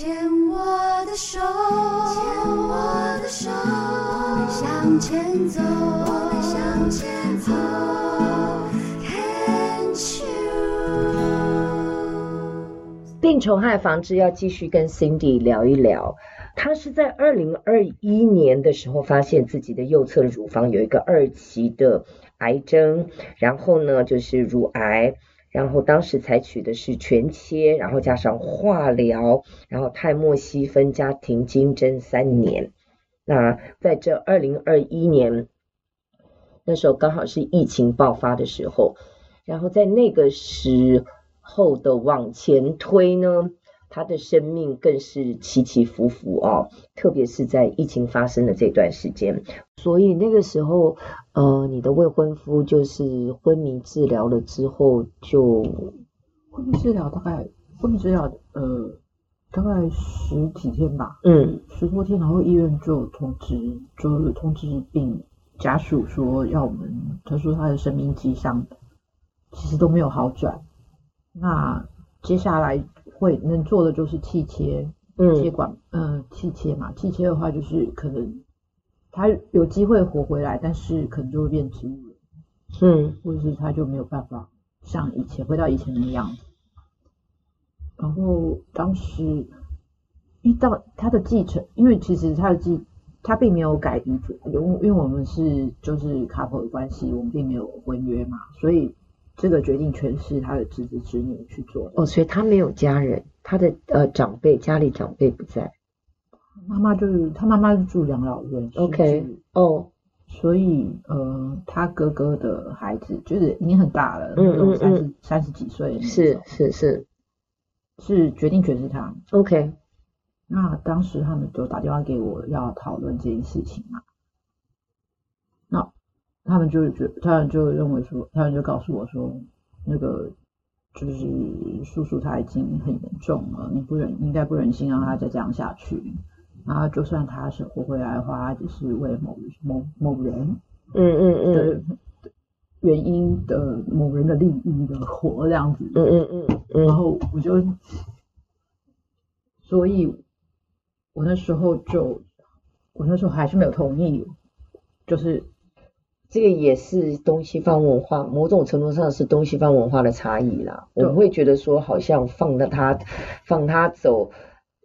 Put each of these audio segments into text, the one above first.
牵我的手，牵我的手，我们向前走，我们向前走。Can you？病虫害防治要继续跟 Cindy 聊一聊。她是在二零二一年的时候发现自己的右侧乳房有一个二期的癌症，然后呢就是乳癌。然后当时采取的是全切，然后加上化疗，然后泰莫西芬加停经针三年。那在这二零二一年，那时候刚好是疫情爆发的时候，然后在那个时候的往前推呢，他的生命更是起起伏伏哦，特别是在疫情发生的这段时间。所以那个时候，呃，你的未婚夫就是昏迷治疗了之后就昏迷治疗大概昏迷治疗呃大概十几天吧，嗯，十多天，然后医院就通知，就通知病家属说要我们，他说他的生命迹象其实都没有好转，那接下来。会能做的就是气切，嗯，接管，嗯，气切嘛，气切的话就是可能他有机会活回来，但是可能就会变植物人，嗯，或者是他就没有办法像以前回到以前的样子。然后当时遇到他的继承，因为其实他的继他并没有改遗嘱，因为因为我们是就是 couple 的关系，我们并没有婚约嘛，所以。这个决定权是他的侄子侄女去做的。哦，所以他没有家人，他的呃长辈家里长辈不在，妈妈就是他妈妈是住养老院，OK 哦，所以呃他哥哥的孩子就是已经很大了，嗯嗯三十三十几岁，是是是。是决定权是他，OK，那当时他们就打电话给我要讨论这件事情嘛。他们就觉，他们就认为说，他们就告诉我说，那个就是叔叔他已经很严重了，你不忍，应该不忍心让他再这样下去。然后就算他是活回来的话，他只是为某某某人，嗯嗯嗯的原因的某人的利益的活这样子，嗯嗯嗯嗯。然后我就，所以我那时候就，我那时候还是没有同意，就是。这个也是东西方文化，某种程度上是东西方文化的差异啦。我们会觉得说，好像放了他，放他走，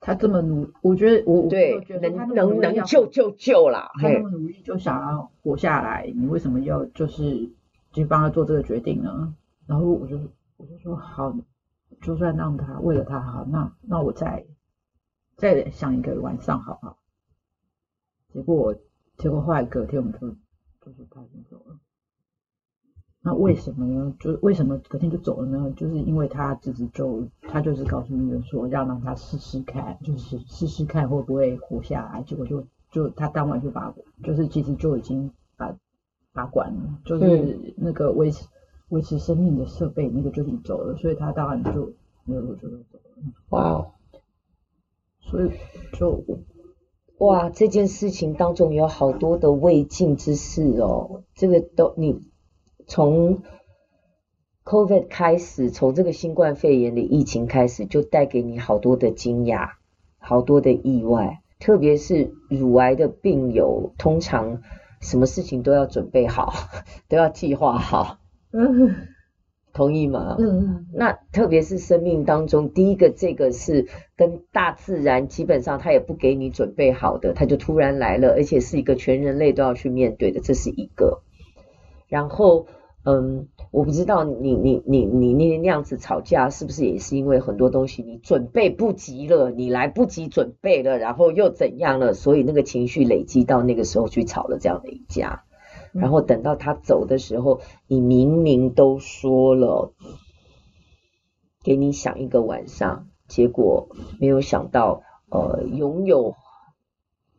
他这么努，我觉得我对能能能救就救啦。他那么努力就想要活下来，你为什么要就是去帮他做这个决定呢？然后我就我就说好，就算让他为了他好，那那我再再想一个晚上好不好？结果结果后来隔天我们就。就是他已经走了，那为什么呢？就是为什么隔天就走了呢？就是因为他自己就他就是告诉医院说要让他试试看，就是试试看会不会活下来。结果就就他当晚就把就是其实就已经把把管了，就是那个维持维持生命的设备那个就已经走了，所以他当然就没有就走了。哇哦！所以就。哇，这件事情当中有好多的未尽之事哦。这个都你从 COVID 开始，从这个新冠肺炎的疫情开始，就带给你好多的惊讶，好多的意外。特别是乳癌的病友，通常什么事情都要准备好，都要计划好。嗯。同意吗？嗯嗯，那特别是生命当中，第一个这个是跟大自然基本上他也不给你准备好的，他就突然来了，而且是一个全人类都要去面对的，这是一个。然后，嗯，我不知道你你你你那那样子吵架是不是也是因为很多东西你准备不及了，你来不及准备了，然后又怎样了，所以那个情绪累积到那个时候去吵了这样的一架。然后等到他走的时候，你明明都说了，给你想一个晚上，结果没有想到，呃，拥有，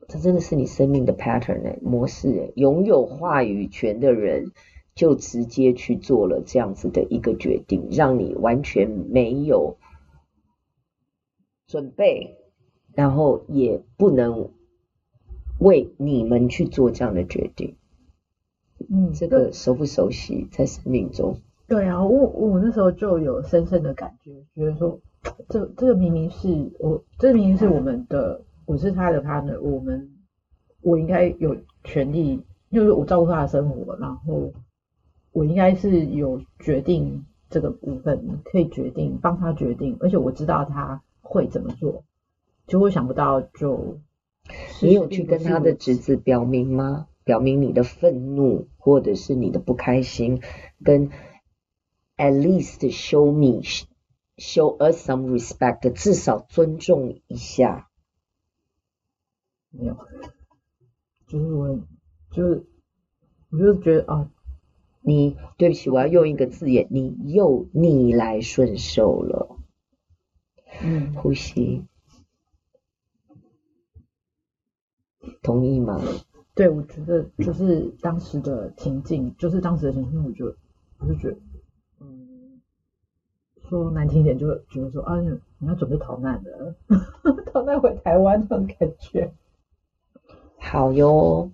这真的是你生命的 pattern，模式欸，拥有话语权的人就直接去做了这样子的一个决定，让你完全没有准备，然后也不能为你们去做这样的决定。嗯，这个熟不熟悉在生命中？对啊，我我那时候就有深深的感觉，觉得说这这个明明是我，这明明是我们的，我是他的 partner，我们我应该有权利，就是我照顾他的生活，然后我应该是有决定这个部分，可以决定帮他决定，而且我知道他会怎么做，结果想不到就，你有去跟他的侄子表明吗？表明你的愤怒或者是你的不开心，跟 at least show me show us some respect，至少尊重一下。没有，就是我，就是我就是觉得啊，你对不起，我要用一个字眼，你又逆来顺受了。嗯，呼吸，同意吗？对，我觉得就是当时的情境，就是当时的情境，我就我就觉得，嗯，说难听一点，就觉得说啊，你要准备逃难的，逃难回台湾那种感觉。好哟，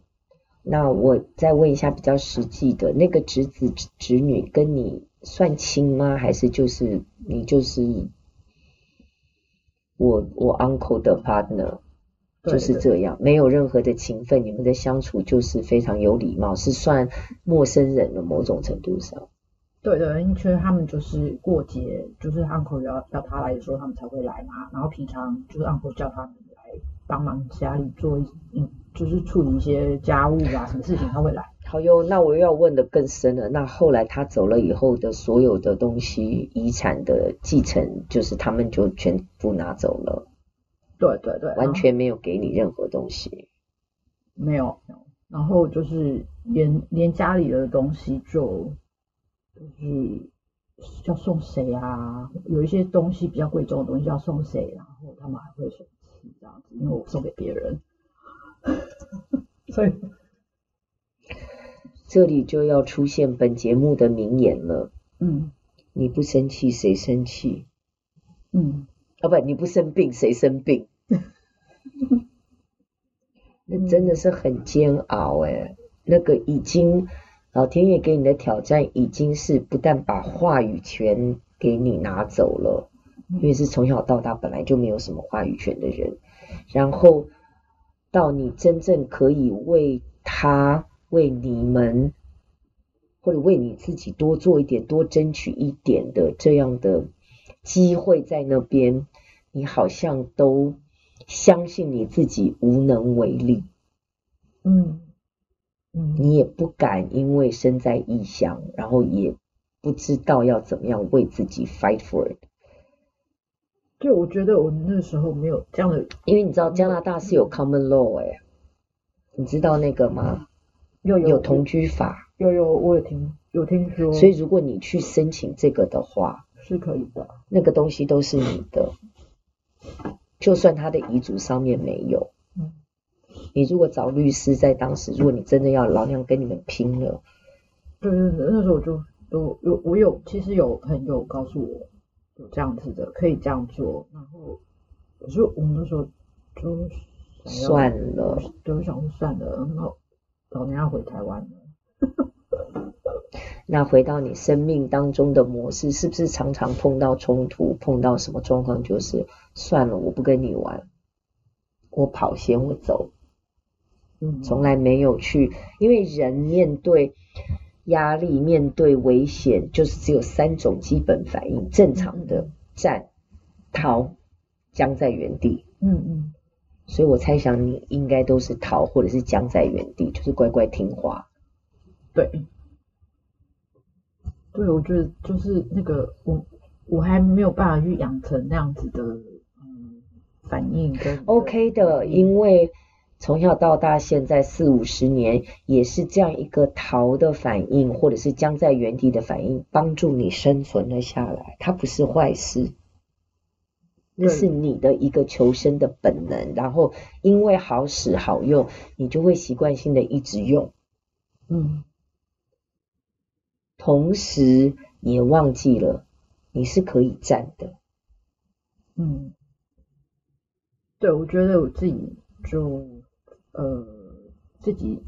那我再问一下比较实际的，那个侄子侄女跟你算亲吗？还是就是你就是我我 uncle 的 partner？就是这样，没有任何的情分，你们的相处就是非常有礼貌，是算陌生人的某种程度上。对对，因为他们就是过节，就是 uncle 要要他来的时候，他们才会来嘛。然后平常就是 uncle 叫他们来帮忙家里做一，嗯，就是处理一些家务啊，什么事情他会来。好哟，那我又要问的更深了。那后来他走了以后的所有的东西，遗产的继承，就是他们就全部拿走了。对对对，完全没有给你任何东西，没有，然后就是连连家里的东西就就是要送谁啊？有一些东西比较贵重的东西要送谁，然后他们还会生气这样子，因为我送给别人，所以这里就要出现本节目的名言了。嗯，你不生气谁生气？嗯，啊不，你不生病谁生病？那真的是很煎熬哎、欸，那个已经老天爷给你的挑战，已经是不但把话语权给你拿走了，因为是从小到大本来就没有什么话语权的人，然后到你真正可以为他、为你们或者为你自己多做一点、多争取一点的这样的机会在那边，你好像都。相信你自己无能为力，嗯嗯，你也不敢因为身在异乡，然后也不知道要怎么样为自己 fight for it。对，我觉得我那时候没有这样的，因为你知道加拿大是有 common law 哎、欸，你知道那个吗？有有。有同居法，有有我有听有听说，所以如果你去申请这个的话，是可以的，那个东西都是你的。就算他的遗嘱上面没有，嗯，你如果找律师在当时，如果你真的要老娘跟你们拼了，对对对，那时候我就有有我有，其实有朋友告诉我有这样子的，可以这样做，然后可是我们那时候就算了，对，我想说算了，然后老娘要回台湾了。那回到你生命当中的模式，是不是常常碰到冲突，碰到什么状况，就是算了，我不跟你玩，我跑先，我走，嗯，从来没有去，因为人面对压力、面对危险，就是只有三种基本反应：正常的站、逃、僵在原地。嗯嗯，所以我猜想你应该都是逃，或者是僵在原地，就是乖乖听话。对。对，我觉得就是那个我我还没有办法去养成那样子的嗯反应跟 OK 的，因为从小到大现在四五十年也是这样一个逃的反应，或者是僵在原地的反应，帮助你生存了下来，它不是坏事，那是你的一个求生的本能，然后因为好使好用，你就会习惯性的一直用，嗯。同时也忘记了你是可以站的，嗯，对，我觉得我自己就呃自己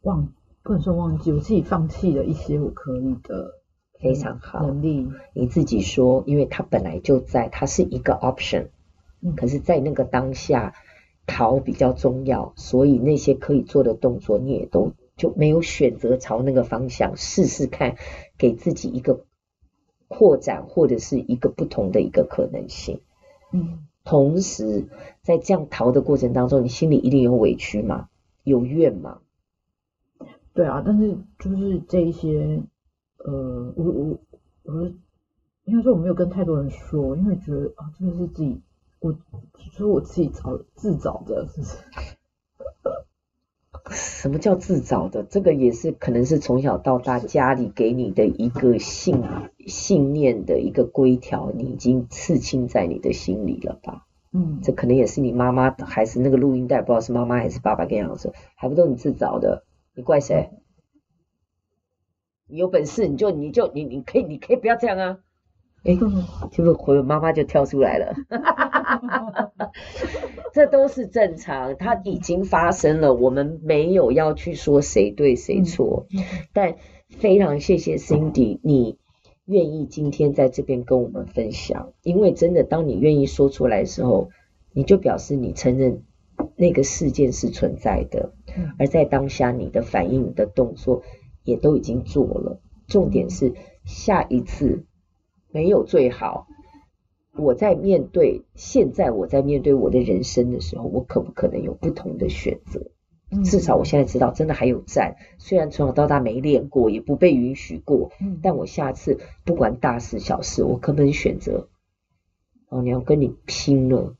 忘不能说忘记，我自己放弃了一些我可以的非常好。能力，你自己说，因为它本来就在，它是一个 option，嗯，可是，在那个当下，逃比较重要，所以那些可以做的动作，你也都就没有选择朝那个方向试试看，给自己一个扩展或者是一个不同的一个可能性。嗯，同时在这样逃的过程当中，你心里一定有委屈吗？有怨吗？对啊，但是就是这一些。呃，我我我应该说我没有跟太多人说，因为觉得啊，这个是自己，我说我自己找自找的，是不是？什么叫自找的？这个也是可能是从小到大家里给你的一个信信念的一个规条，你已经刺青在你的心里了吧？嗯，这可能也是你妈妈还是那个录音带，不知道是妈妈还是爸爸跟你讲说，还不都你自找的？你怪谁？嗯你有本事你就你就你你可以你可以不要这样啊！哎，就是回妈妈就跳出来了，这都是正常，它已经发生了，我们没有要去说谁对谁错，但非常谢谢 Cindy，你愿意今天在这边跟我们分享，因为真的当你愿意说出来的时候，你就表示你承认那个事件是存在的，而在当下你的反应你的动作。也都已经做了，重点是下一次没有最好。我在面对现在我在面对我的人生的时候，我可不可能有不同的选择？至少我现在知道，真的还有战。虽然从小到大没练过，也不被允许过，但我下次不管大事小事，我可不可以选择？老娘跟你拼了！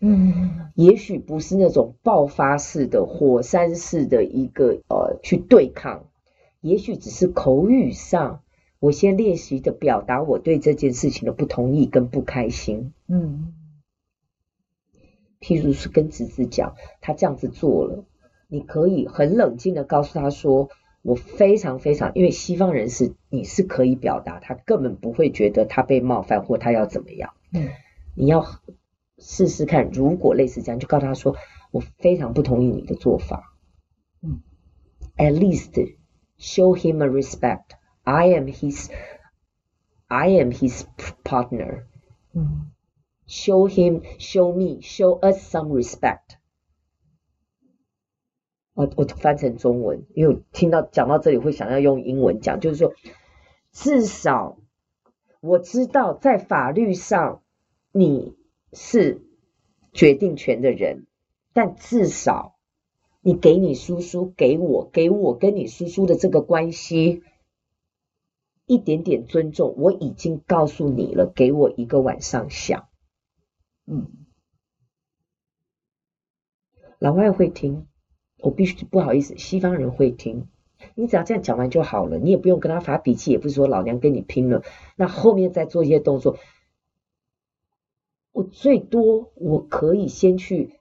嗯，也许不是那种爆发式的火山式的一个呃去对抗。也许只是口语上，我先练习的表达我对这件事情的不同意跟不开心。嗯，譬如是跟侄子讲，他这样子做了，你可以很冷静的告诉他说，我非常非常，因为西方人是你是可以表达，他根本不会觉得他被冒犯或他要怎么样。嗯，你要试试看，如果类似这样，就告诉他说，我非常不同意你的做法。嗯，at least。Show him a respect. I am his, I am his partner. Show him, show me, show us some respect. 我我翻成中文，因为我听到讲到这里会想要用英文讲，就是说，至少我知道在法律上你是决定权的人，但至少。你给你叔叔，给我，给我跟你叔叔的这个关系一点点尊重，我已经告诉你了，给我一个晚上想。嗯，老外会听，我必须不好意思，西方人会听。你只要这样讲完就好了，你也不用跟他发脾气，也不是说老娘跟你拼了。那后面再做一些动作，我最多我可以先去。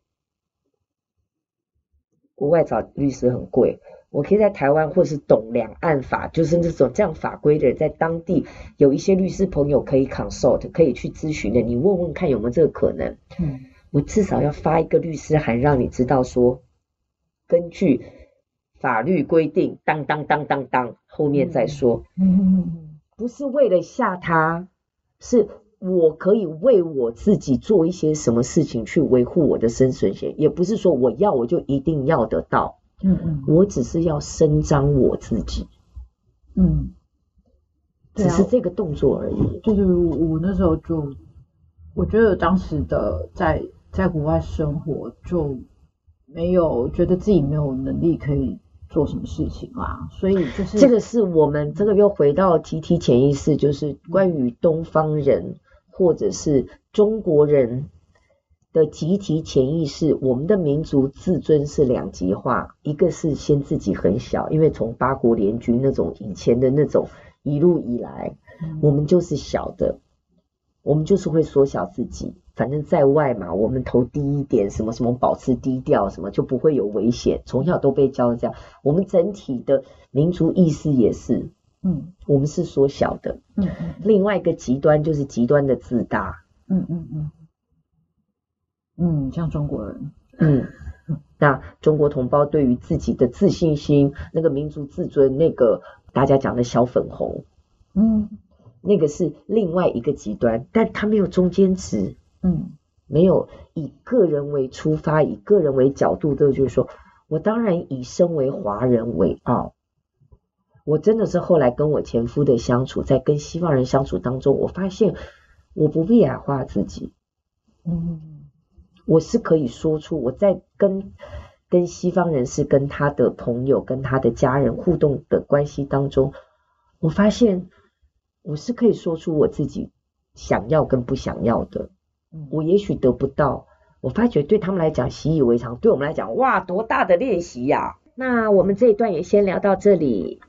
国外找律师很贵，我可以在台湾或是懂两岸法，就是那种这样法规的人，在当地有一些律师朋友可以 consult，可以去咨询的。你问问看有没有这个可能？嗯，我至少要发一个律师函，让你知道说，根据法律规定，当当当当当，后面再说。嗯，不是为了吓他，是。我可以为我自己做一些什么事情去维护我的生存权，也不是说我要我就一定要得到。嗯嗯，我只是要伸张我自己。嗯，只是这个动作而已。就是我那时候就，我觉得当时的在在国外生活就没有觉得自己没有能力可以。做什么事情啊？所以就是这个是我们这个又回到集体潜意识，就是关于东方人或者是中国人的集体潜意识。我们的民族自尊是两极化，一个是先自己很小，因为从八国联军那种以前的那种一路以来，我们就是小的，我们就是会缩小自己。反正在外嘛，我们头低一点，什么什么保持低调，什么就不会有危险。从小都被教的这样，我们整体的民族意识也是，嗯，我们是缩小的，嗯嗯。另外一个极端就是极端的自大，嗯嗯嗯，嗯，像中国人，嗯，那中国同胞对于自己的自信心，那个民族自尊，那个大家讲的小粉红。嗯，那个是另外一个极端，但他没有中间值，嗯，没有以个人为出发，以个人为角度，的就是说我当然以身为华人为傲。我真的是后来跟我前夫的相处，在跟西方人相处当中，我发现我不必矮化自己，嗯，我是可以说出我在跟。跟西方人士、跟他的朋友、跟他的家人互动的关系当中，我发现我是可以说出我自己想要跟不想要的。我也许得不到，我发觉对他们来讲习以为常，对我们来讲，哇，多大的练习呀！那我们这一段也先聊到这里。